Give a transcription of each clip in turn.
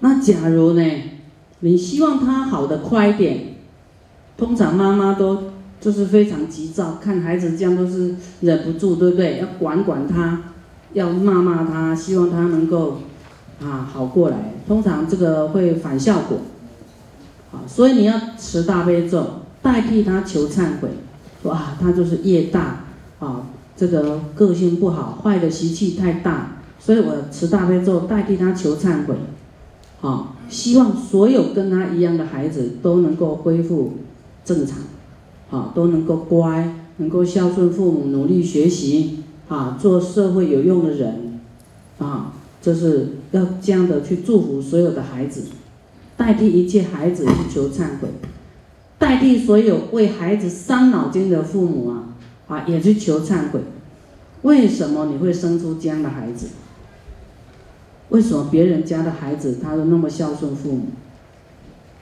那假如呢，你希望他好的快一点，通常妈妈都就是非常急躁，看孩子这样都是忍不住，对不对？要管管他，要骂骂他，希望他能够啊好过来。通常这个会反效果，啊，所以你要持大悲咒代替他求忏悔，说啊他就是业大啊，这个个性不好，坏的习气太大，所以我持大悲咒代替他求忏悔。啊，希望所有跟他一样的孩子都能够恢复正常，啊，都能够乖，能够孝顺父母，努力学习，啊，做社会有用的人，啊，这是要这样的去祝福所有的孩子，代替一切孩子去求忏悔，代替所有为孩子伤脑筋的父母啊，啊，也去求忏悔。为什么你会生出这样的孩子？为什么别人家的孩子他都那么孝顺父母？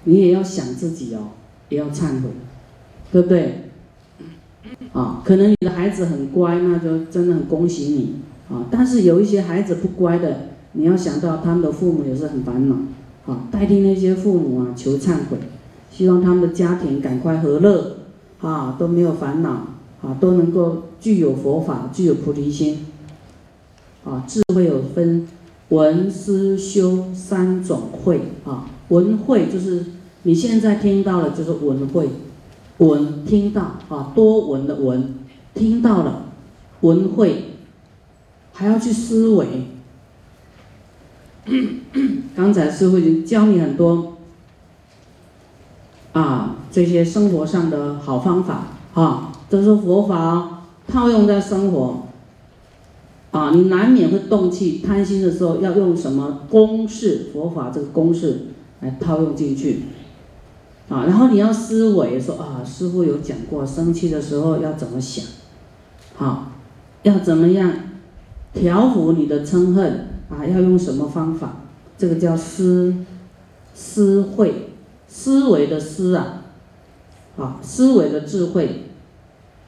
你也要想自己哦，也要忏悔，对不对？啊，可能你的孩子很乖，那就真的很恭喜你啊。但是有一些孩子不乖的，你要想到他们的父母也是很烦恼啊。代替那些父母啊，求忏悔，希望他们的家庭赶快和乐啊，都没有烦恼啊，都能够具有佛法，具有菩提心啊，智慧有分。闻思修三种慧啊，闻慧就是你现在听到了，就是闻慧，闻听到啊，多闻的闻，听到了，闻慧，还要去思维。刚才师傅已经教你很多啊，这些生活上的好方法啊，都是佛法套用在生活。啊，你难免会动气、贪心的时候，要用什么公式？佛法这个公式来套用进去。啊，然后你要思维说啊，师傅有讲过，生气的时候要怎么想？好，要怎么样调伏你的嗔恨？啊，要用什么方法？这个叫思思慧，思维的思啊，啊，思维的智慧，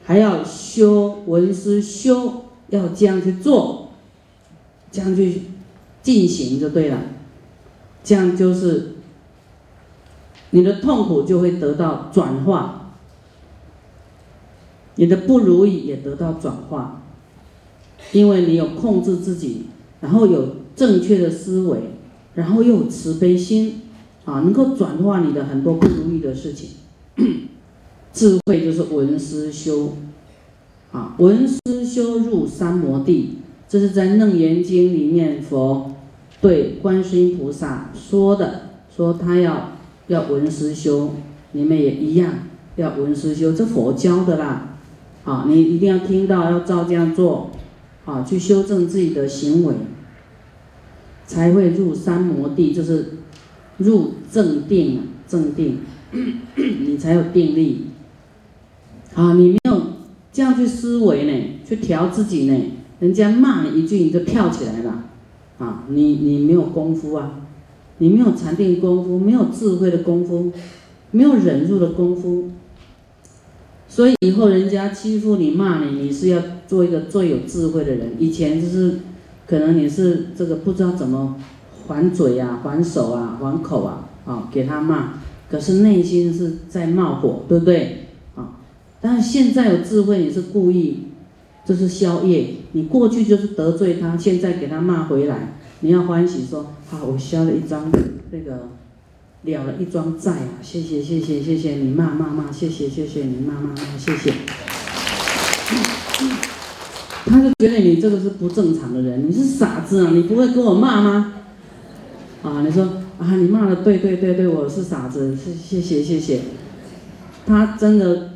还要修文思修。要这样去做，这样去进行就对了，这样就是你的痛苦就会得到转化，你的不如意也得到转化，因为你有控制自己，然后有正确的思维，然后又有慈悲心，啊，能够转化你的很多不如意的事情，智慧就是闻思修。啊，闻思修入三摩地，这是在《楞严经》里面佛对观世音菩萨说的，说他要要闻思修，你们也一样要闻思修，这佛教的啦。啊，你一定要听到，要照这样做，啊，去修正自己的行为，才会入三摩地，就是入正定啊，正定，你才有定力。啊，你没有。这样去思维呢，去调自己呢，人家骂你一句你就跳起来了，啊，你你没有功夫啊，你没有禅定功夫，没有智慧的功夫，没有忍辱的功夫，所以以后人家欺负你骂你，你是要做一个最有智慧的人。以前就是可能你是这个不知道怎么还嘴啊、还手啊、还口啊，啊给他骂，可是内心是在冒火，对不对？但是现在有智慧，你是故意，这是宵夜。你过去就是得罪他，现在给他骂回来，你要欢喜说：好，我消了一张那个了了一桩债啊！谢谢谢谢谢谢你骂骂骂，谢谢谢谢你骂骂骂，谢谢。他就觉得你这个是不正常的人，你是傻子啊！你不会跟我骂吗？啊，你说啊，你骂的对对对对，我是傻子，是谢谢谢谢。他真的。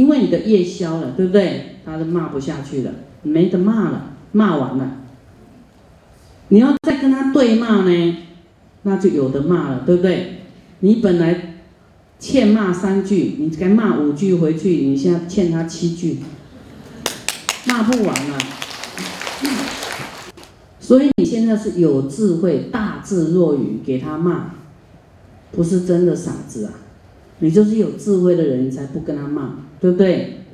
因为你的夜宵了，对不对？他都骂不下去了，没得骂了，骂完了。你要再跟他对骂呢，那就有的骂了，对不对？你本来欠骂三句，你该骂五句回去，你现在欠他七句，骂不完了。所以你现在是有智慧，大智若愚，给他骂，不是真的傻子啊。你就是有智慧的人，你才不跟他骂，对不对？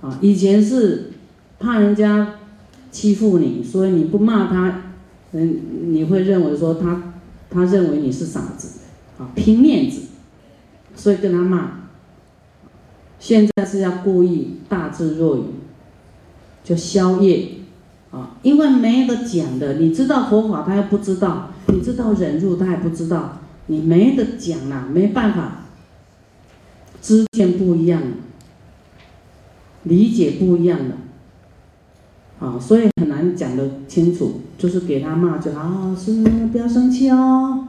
啊，以前是怕人家欺负你，所以你不骂他，嗯，你会认为说他他认为你是傻子，啊，拼面子，所以跟他骂。现在是要故意大智若愚，就宵夜，啊，因为没得讲的，你知道佛法他又不知道，你知道忍辱他也不知道，你没得讲啦，没办法，知见不一样，理解不一样的，啊，所以很难讲得清楚，就是给他骂就好，是不要生气哦，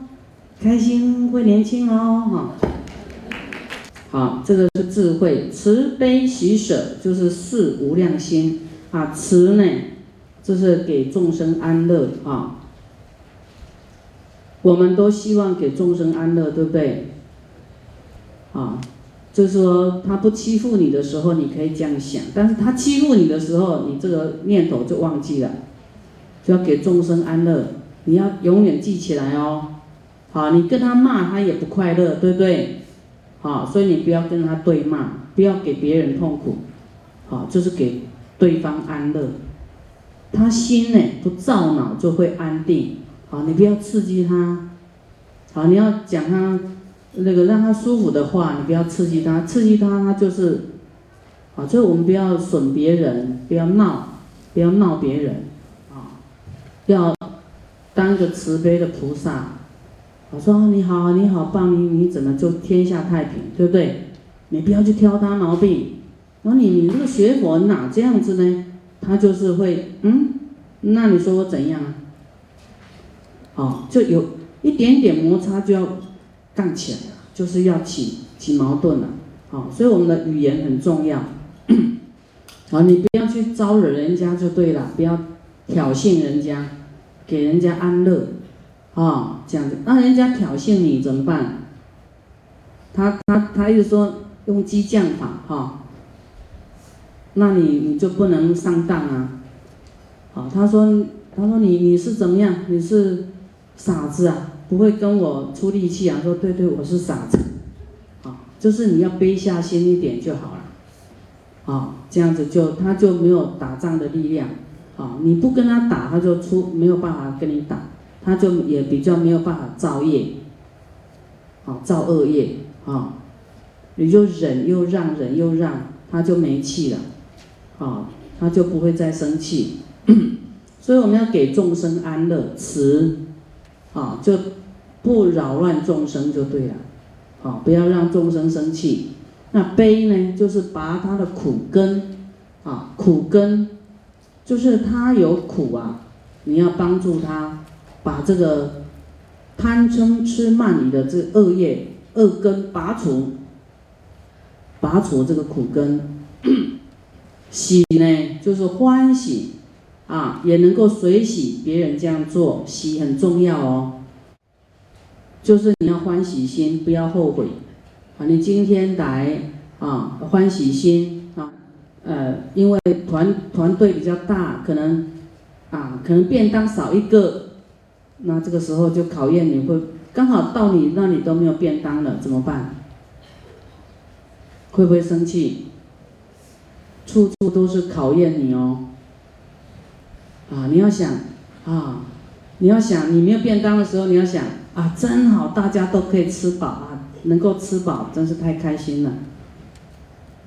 开心会年轻哦，哈。好，这个是智慧，慈悲喜舍就是四无量心啊。慈呢，就是给众生安乐啊。我们都希望给众生安乐，对不对？啊，就是说他不欺负你的时候，你可以这样想；但是他欺负你的时候，你这个念头就忘记了，就要给众生安乐，你要永远记起来哦。好，你跟他骂，他也不快乐，对不对？好，所以你不要跟他对骂，不要给别人痛苦，好，就是给对方安乐。他心呢不躁恼就会安定，好，你不要刺激他，好，你要讲他那个让他舒服的话，你不要刺激他，刺激他他就是，啊，所以我们不要损别人，不要闹，不要闹别人，啊，要当个慈悲的菩萨。我说你好，你好棒，你你怎么就天下太平，对不对？你不要去挑他毛病。然后你你这个学佛哪这样子呢？他就是会嗯，那你说我怎样？哦，就有一点点摩擦就要杠起来了，就是要起起矛盾了。好，所以我们的语言很重要。好，你不要去招惹人家就对了，不要挑衅人家，给人家安乐。啊，这样子，那人家挑衅你怎么办？他他他又说用激将法，哈，那你你就不能上当啊。好，他说他说你你是怎么样？你是傻子啊？不会跟我出力气啊？说对对，我是傻子。啊，就是你要卑下心一点就好了。啊，这样子就他就没有打仗的力量。啊，你不跟他打，他就出没有办法跟你打。他就也比较没有办法造业，啊，造恶业啊，你就忍又让，忍又让，他就没气了，啊，他就不会再生气。所以我们要给众生安乐，慈，啊，就不扰乱众生就对了，啊，不要让众生生气。那悲呢，就是拔他的苦根，啊，苦根就是他有苦啊，你要帮助他。把这个贪嗔痴慢疑的这恶业恶根拔除，拔除这个苦根，喜呢就是欢喜啊，也能够随喜别人这样做，喜很重要哦。就是你要欢喜心，不要后悔啊！你今天来啊，欢喜心啊，呃，因为团团队比较大，可能啊，可能便当少一个。那这个时候就考验你会刚好到你那里都没有便当了怎么办？会不会生气？处处都是考验你哦。啊，你要想啊，你要想你没有便当的时候，你要想啊，真好，大家都可以吃饱啊，能够吃饱真是太开心了。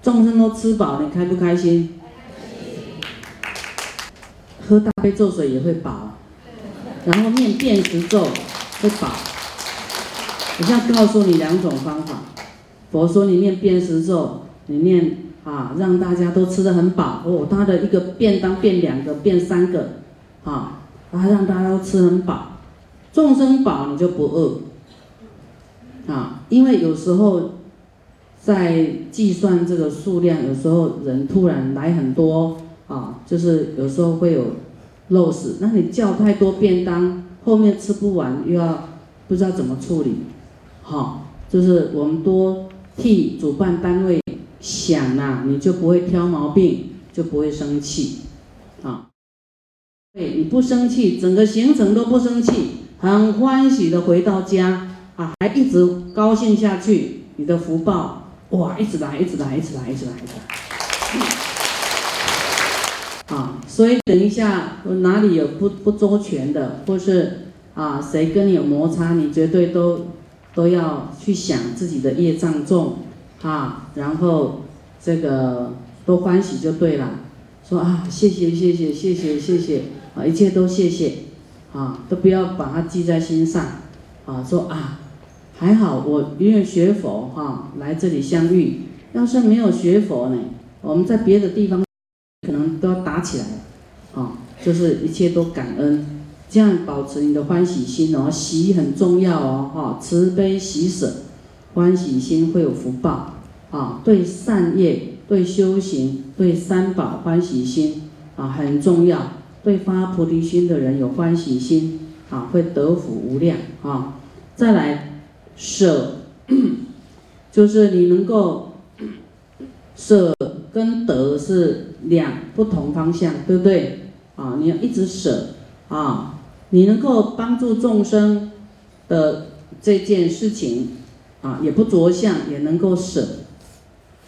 众生都吃饱，你开不开心？喝大杯咒水也会饱。然后念辨识咒会饱。我现在告诉你两种方法。佛说你念辨识咒，你念啊，让大家都吃的很饱哦。他的一个便当变两个，变三个，啊，他让大家都吃很饱，众生饱你就不饿。啊，因为有时候在计算这个数量，有时候人突然来很多啊，就是有时候会有。漏死，那你叫太多便当，后面吃不完又要不知道怎么处理，好，就是我们多替主办单位想啊，你就不会挑毛病，就不会生气，啊，对，你不生气，整个行程都不生气，很欢喜的回到家，啊，还一直高兴下去，你的福报哇，一直来，一直来，一直来，一直来，一直来。啊，所以等一下哪里有不不周全的，或是啊谁跟你有摩擦，你绝对都都要去想自己的业障重。啊，然后这个多欢喜就对了，说啊谢谢谢谢谢谢谢谢啊一切都谢谢。啊，都不要把它记在心上。啊，说啊还好我因为学佛哈来这里相遇，要是没有学佛呢，我们在别的地方。可能都要打起来，啊，就是一切都感恩，这样保持你的欢喜心哦，喜很重要哦，哈，慈悲喜舍，欢喜心会有福报，啊，对善业、对修行、对三宝欢喜心啊很重要，对发菩提心的人有欢喜心啊会得福无量啊，再来舍，就是你能够 舍。跟得是两不同方向，对不对？啊，你要一直舍啊，你能够帮助众生的这件事情啊，也不着相，也能够舍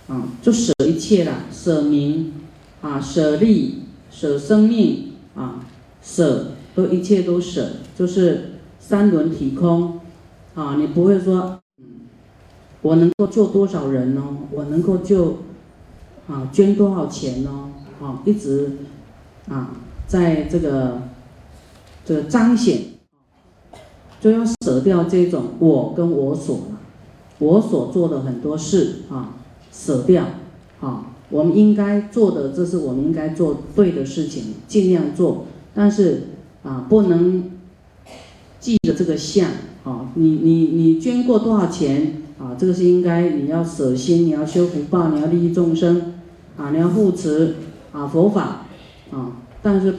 啊，就舍一切了，舍名啊，舍利，舍生命啊，舍都一切都舍，就是三轮体空啊，你不会说，我能够救多少人呢？我能够救。啊，捐多少钱呢？啊，一直啊，在这个这个彰显，就要舍掉这种我跟我所，我所做的很多事啊，舍掉啊，我们应该做的，这是我们应该做对的事情，尽量做，但是啊，不能记着这个相啊，你你你捐过多少钱啊？这个是应该你要舍心，你要修福报，你要利益众生。啊，你要护持啊佛法啊，但是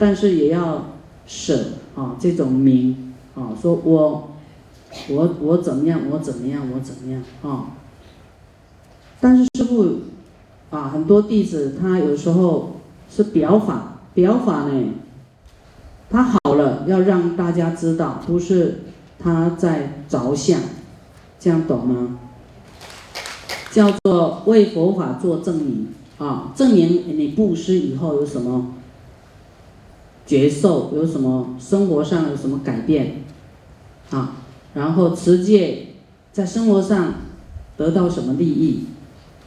但是也要舍啊这种名啊，说我我我怎么样，我怎么样，我怎么样啊？但是师傅啊，很多弟子他有时候是表法，表法呢，他好了要让大家知道，不是他在着相，这样懂吗？叫做为佛法做证明啊，证明你布施以后有什么觉受，有什么生活上有什么改变啊，然后持戒在生活上得到什么利益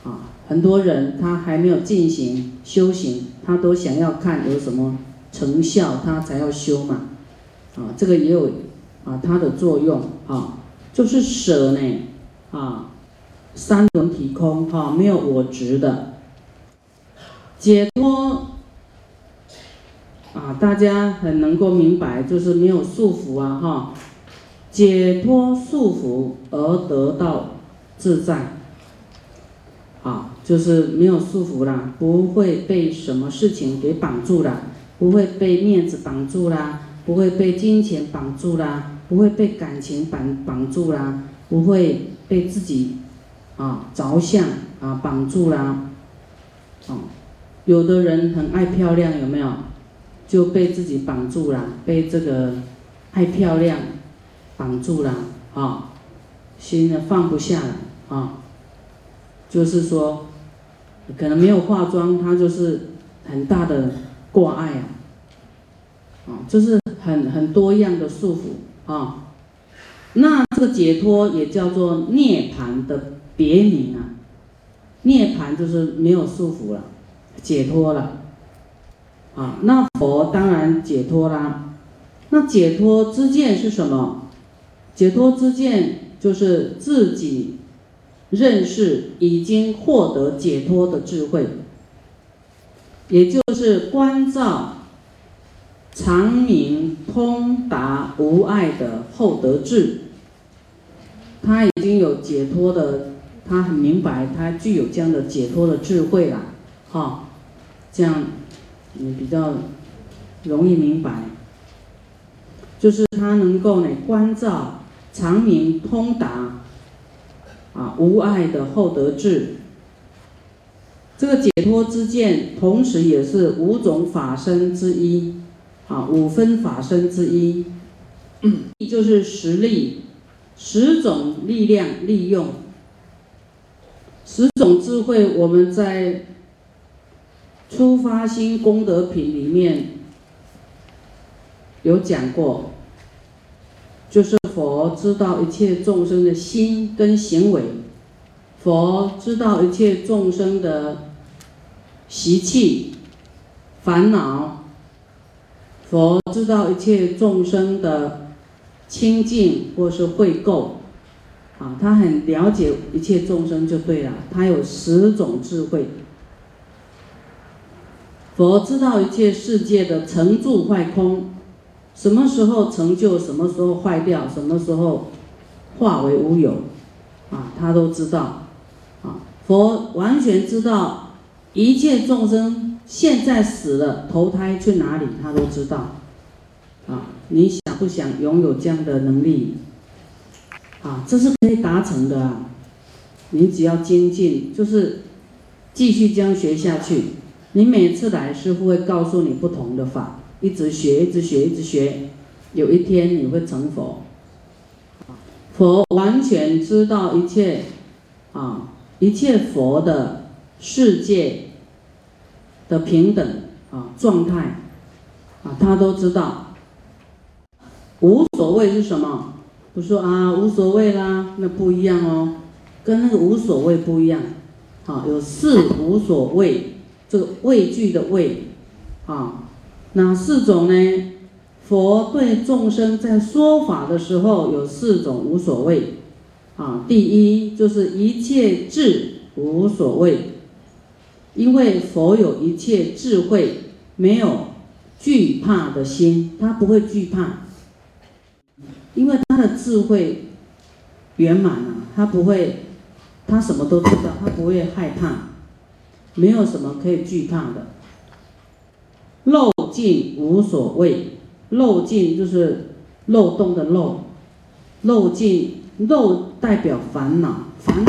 啊？很多人他还没有进行修行，他都想要看有什么成效，他才要修嘛啊，这个也有啊它的作用啊，就是舍呢啊。三轮体空，哈，没有我执的解脱啊，大家很能够明白，就是没有束缚啊，哈，解脱束缚而得到自在，啊，就是没有束缚啦，不会被什么事情给绑住了，不会被面子绑住啦，不会被金钱绑住啦，不会被感情绑绑住啦，不会被自己。啊，着相啊，绑住啦，哦，有的人很爱漂亮，有没有？就被自己绑住了，被这个爱漂亮绑住了，啊，心呢放不下来，啊，就是说，可能没有化妆，他就是很大的挂碍啊，啊，就是很很多样的束缚啊，那这个解脱也叫做涅槃的。别名啊，涅槃就是没有束缚了，解脱了，啊，那佛当然解脱啦。那解脱之见是什么？解脱之见就是自己认识已经获得解脱的智慧，也就是观照长明通达无碍的厚德智，他已经有解脱的。他很明白，他具有这样的解脱的智慧了，哈，这样你比较容易明白，就是他能够呢关照长明通达，啊无碍的厚德智，这个解脱之见，同时也是五种法身之一，啊五分法身之一，就是实力，十种力量利用。十种智慧，我们在初发心功德品里面有讲过，就是佛知道一切众生的心跟行为，佛知道一切众生的习气、烦恼，佛知道一切众生的清净或是秽垢。啊，他很了解一切众生就对了，他有十种智慧。佛知道一切世界的成住坏空，什么时候成就，什么时候坏掉，什么时候化为乌有，啊，他都知道。啊，佛完全知道一切众生现在死了投胎去哪里，他都知道。啊，你想不想拥有这样的能力？啊，这是可以达成的啊！你只要精进，就是继续这样学下去。你每次来，师傅会告诉你不同的法，一直学，一直学，一直学。有一天你会成佛。佛完全知道一切，啊，一切佛的世界的平等啊状态，啊，他都知道。无所谓是什么？不说啊，无所谓啦，那不一样哦，跟那个无所谓不一样。好，有四无所谓，这个畏惧的畏，啊，哪四种呢？佛对众生在说法的时候有四种无所谓，啊，第一就是一切智无所谓，因为佛有一切智慧，没有惧怕的心，他不会惧怕。因为他的智慧圆满了，他不会，他什么都知道，他不会害怕，没有什么可以惧怕的。漏尽无所谓，漏尽就是漏洞的漏，漏尽漏代表烦恼，烦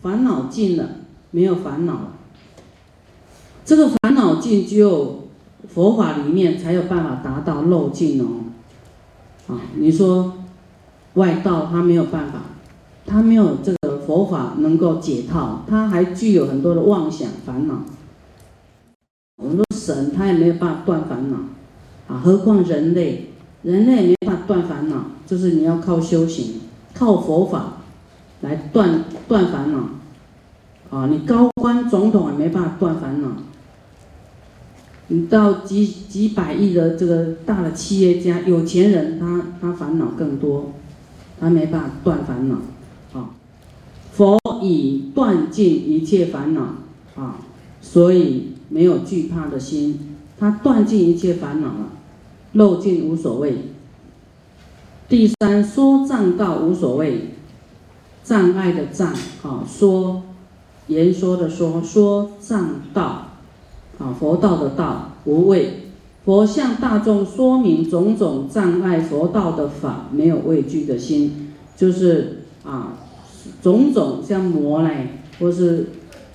烦恼尽了，没有烦恼。这个烦恼尽，只有佛法里面才有办法达到漏尽哦。啊，你说外道他没有办法，他没有这个佛法能够解套，他还具有很多的妄想烦恼。我们说神他也没有办法断烦恼，啊，何况人类，人类没办法断烦恼，就是你要靠修行，靠佛法来断断烦恼。啊，你高官总统也没办法断烦恼。你到几几百亿的这个大的企业家、有钱人，他他烦恼更多，他没办法断烦恼，啊，佛已断尽一切烦恼，啊，所以没有惧怕的心，他断尽一切烦恼了，漏尽无所谓。第三说障道无所谓，障碍的障，啊，说言说的说说障道。啊，佛道的道无畏，佛向大众说明种种障碍佛道的法，没有畏惧的心，就是啊，种种像魔来或是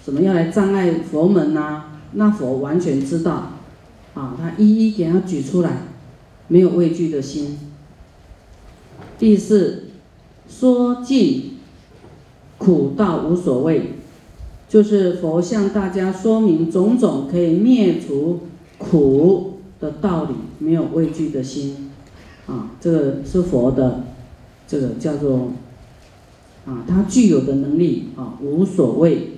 怎么要来障碍佛门呐，那佛完全知道，啊，他一一给他举出来，没有畏惧的心。第四，说尽苦道无所谓。就是佛向大家说明种种可以灭除苦的道理，没有畏惧的心，啊，这个是佛的，这个叫做，啊，他具有的能力啊，无所谓，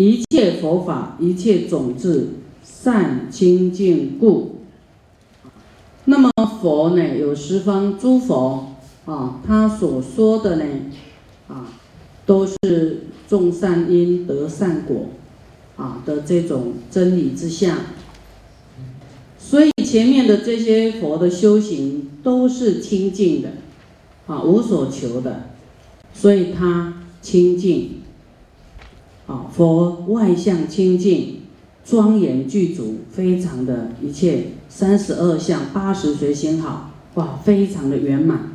一切佛法，一切种子善清净故。那么佛呢，有十方诸佛啊，他所说的呢，啊，都是。种善因得善果，啊的这种真理之下，所以前面的这些佛的修行都是清净的，啊无所求的，所以他清净，啊佛外相清净，庄严具足，非常的一切三十二相八十随行好，哇非常的圆满，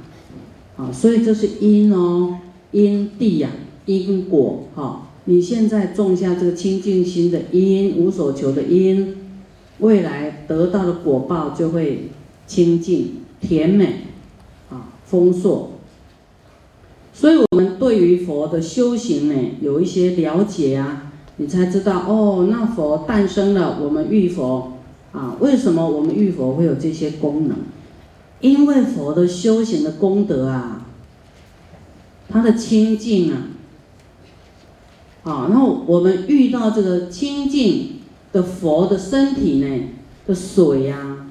啊所以这是因哦因地呀。因果，哈，你现在种下这个清净心的因，无所求的因，未来得到的果报就会清净、甜美，啊，丰硕。所以，我们对于佛的修行呢，有一些了解啊，你才知道哦，那佛诞生了，我们遇佛啊，为什么我们遇佛会有这些功能？因为佛的修行的功德啊，他的清净啊，啊，然后我们遇到这个清净的佛的身体呢的水呀，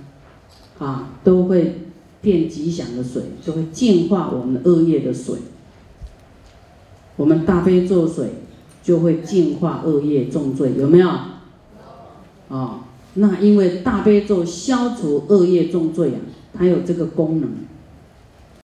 啊，都会变吉祥的水，就会净化我们的恶业的水。我们大悲咒水。就会净化恶业重罪，有没有？啊，那因为大悲咒消除恶业重罪啊，它有这个功能